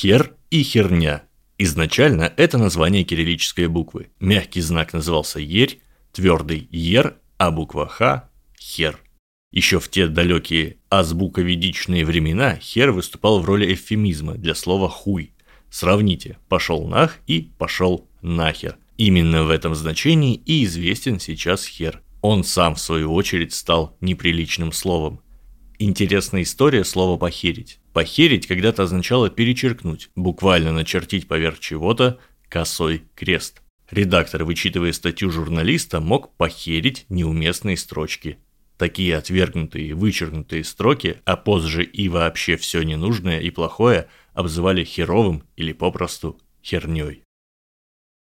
Хер и херня. Изначально это название кириллической буквы. Мягкий знак назывался ерь, твердый ер, а буква х – хер. Еще в те далекие азбуковедичные времена хер выступал в роли эвфемизма для слова хуй. Сравните «пошел нах» и «пошел нахер». Именно в этом значении и известен сейчас хер. Он сам, в свою очередь, стал неприличным словом. Интересная история слова «похерить». Похерить когда-то означало перечеркнуть, буквально начертить поверх чего-то косой крест. Редактор, вычитывая статью журналиста, мог похерить неуместные строчки. Такие отвергнутые, вычеркнутые строки, а позже и вообще все ненужное и плохое обзывали херовым или попросту херней.